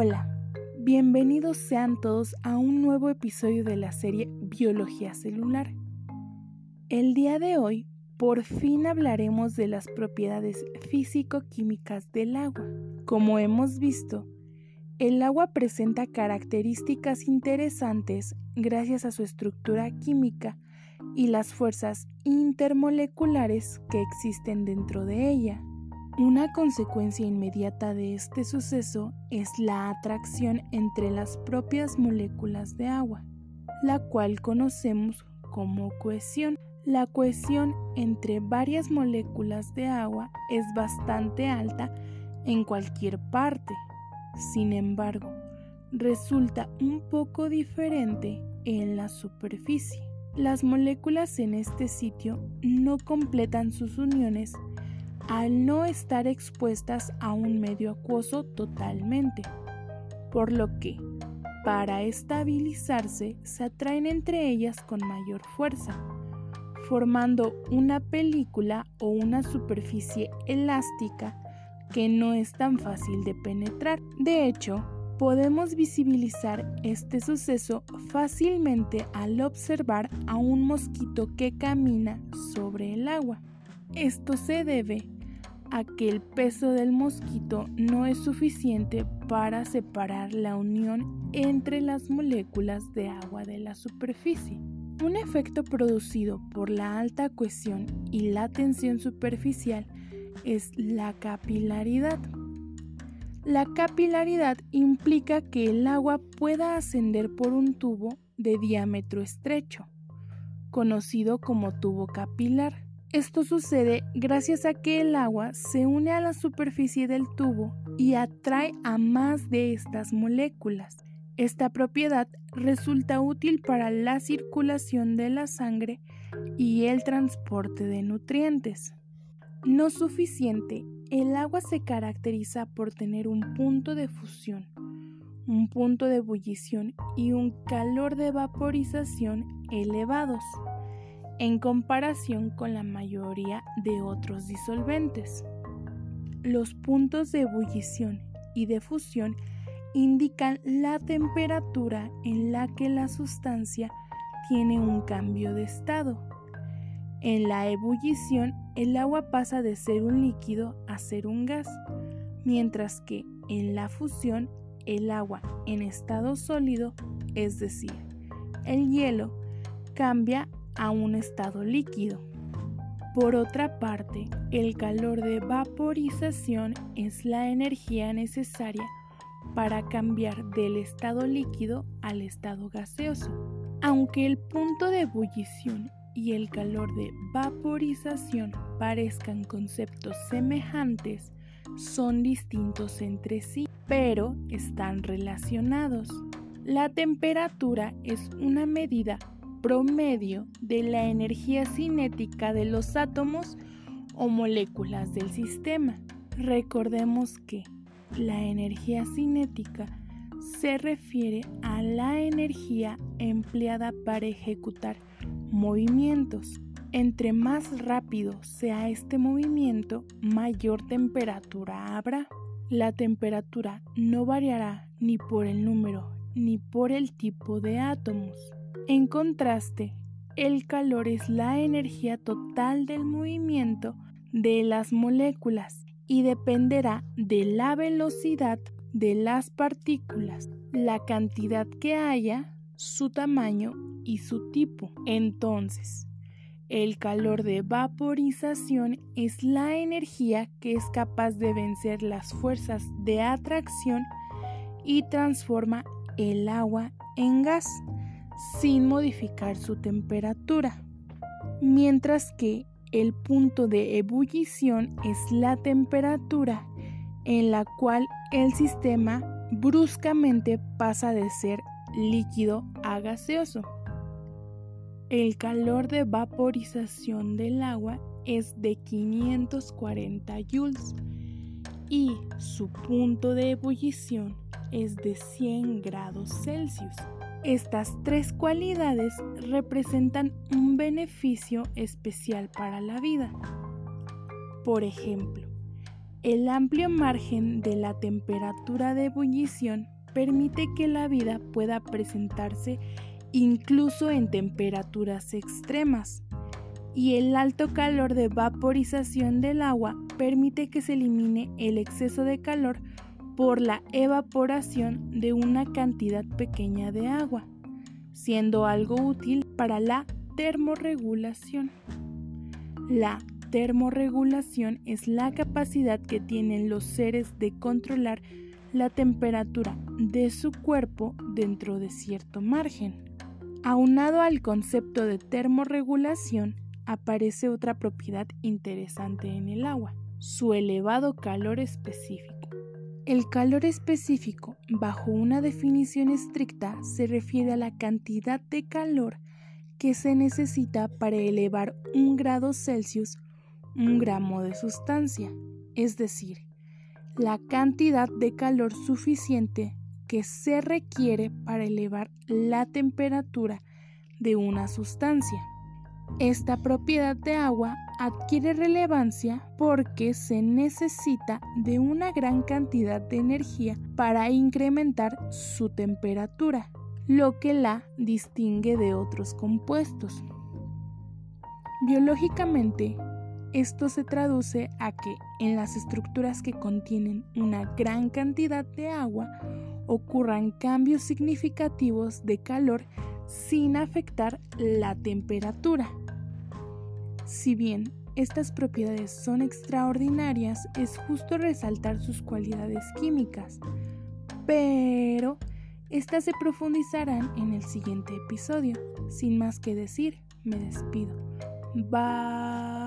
Hola, bienvenidos sean todos a un nuevo episodio de la serie Biología Celular. El día de hoy, por fin hablaremos de las propiedades físico-químicas del agua. Como hemos visto, el agua presenta características interesantes gracias a su estructura química y las fuerzas intermoleculares que existen dentro de ella. Una consecuencia inmediata de este suceso es la atracción entre las propias moléculas de agua, la cual conocemos como cohesión. La cohesión entre varias moléculas de agua es bastante alta en cualquier parte. Sin embargo, resulta un poco diferente en la superficie. Las moléculas en este sitio no completan sus uniones al no estar expuestas a un medio acuoso totalmente, por lo que, para estabilizarse, se atraen entre ellas con mayor fuerza, formando una película o una superficie elástica que no es tan fácil de penetrar. De hecho, podemos visibilizar este suceso fácilmente al observar a un mosquito que camina sobre el agua. Esto se debe a que el peso del mosquito no es suficiente para separar la unión entre las moléculas de agua de la superficie. Un efecto producido por la alta cohesión y la tensión superficial es la capilaridad. La capilaridad implica que el agua pueda ascender por un tubo de diámetro estrecho, conocido como tubo capilar esto sucede gracias a que el agua se une a la superficie del tubo y atrae a más de estas moléculas. Esta propiedad resulta útil para la circulación de la sangre y el transporte de nutrientes. No suficiente, el agua se caracteriza por tener un punto de fusión, un punto de ebullición y un calor de vaporización elevados en comparación con la mayoría de otros disolventes. Los puntos de ebullición y de fusión indican la temperatura en la que la sustancia tiene un cambio de estado. En la ebullición, el agua pasa de ser un líquido a ser un gas, mientras que en la fusión, el agua en estado sólido, es decir, el hielo, cambia a un estado líquido. Por otra parte, el calor de vaporización es la energía necesaria para cambiar del estado líquido al estado gaseoso. Aunque el punto de ebullición y el calor de vaporización parezcan conceptos semejantes, son distintos entre sí, pero están relacionados. La temperatura es una medida promedio de la energía cinética de los átomos o moléculas del sistema. Recordemos que la energía cinética se refiere a la energía empleada para ejecutar movimientos. Entre más rápido sea este movimiento, mayor temperatura habrá. La temperatura no variará ni por el número ni por el tipo de átomos. En contraste, el calor es la energía total del movimiento de las moléculas y dependerá de la velocidad de las partículas, la cantidad que haya, su tamaño y su tipo. Entonces, el calor de vaporización es la energía que es capaz de vencer las fuerzas de atracción y transforma el agua en gas sin modificar su temperatura, mientras que el punto de ebullición es la temperatura en la cual el sistema bruscamente pasa de ser líquido a gaseoso. El calor de vaporización del agua es de 540 joules y su punto de ebullición es de 100 grados Celsius. Estas tres cualidades representan un beneficio especial para la vida. Por ejemplo, El amplio margen de la temperatura de ebullición permite que la vida pueda presentarse incluso en temperaturas extremas y el alto calor de vaporización del agua permite que se elimine el exceso de calor por la evaporación de una cantidad pequeña de agua, siendo algo útil para la termorregulación. La termorregulación es la capacidad que tienen los seres de controlar la temperatura de su cuerpo dentro de cierto margen. Aunado al concepto de termorregulación, aparece otra propiedad interesante en el agua, su elevado calor específico. El calor específico, bajo una definición estricta, se refiere a la cantidad de calor que se necesita para elevar un grado Celsius un gramo de sustancia, es decir, la cantidad de calor suficiente que se requiere para elevar la temperatura de una sustancia. Esta propiedad de agua adquiere relevancia porque se necesita de una gran cantidad de energía para incrementar su temperatura, lo que la distingue de otros compuestos. Biológicamente, esto se traduce a que en las estructuras que contienen una gran cantidad de agua ocurran cambios significativos de calor sin afectar la temperatura. Si bien estas propiedades son extraordinarias, es justo resaltar sus cualidades químicas, pero estas se profundizarán en el siguiente episodio. Sin más que decir, me despido. Bye.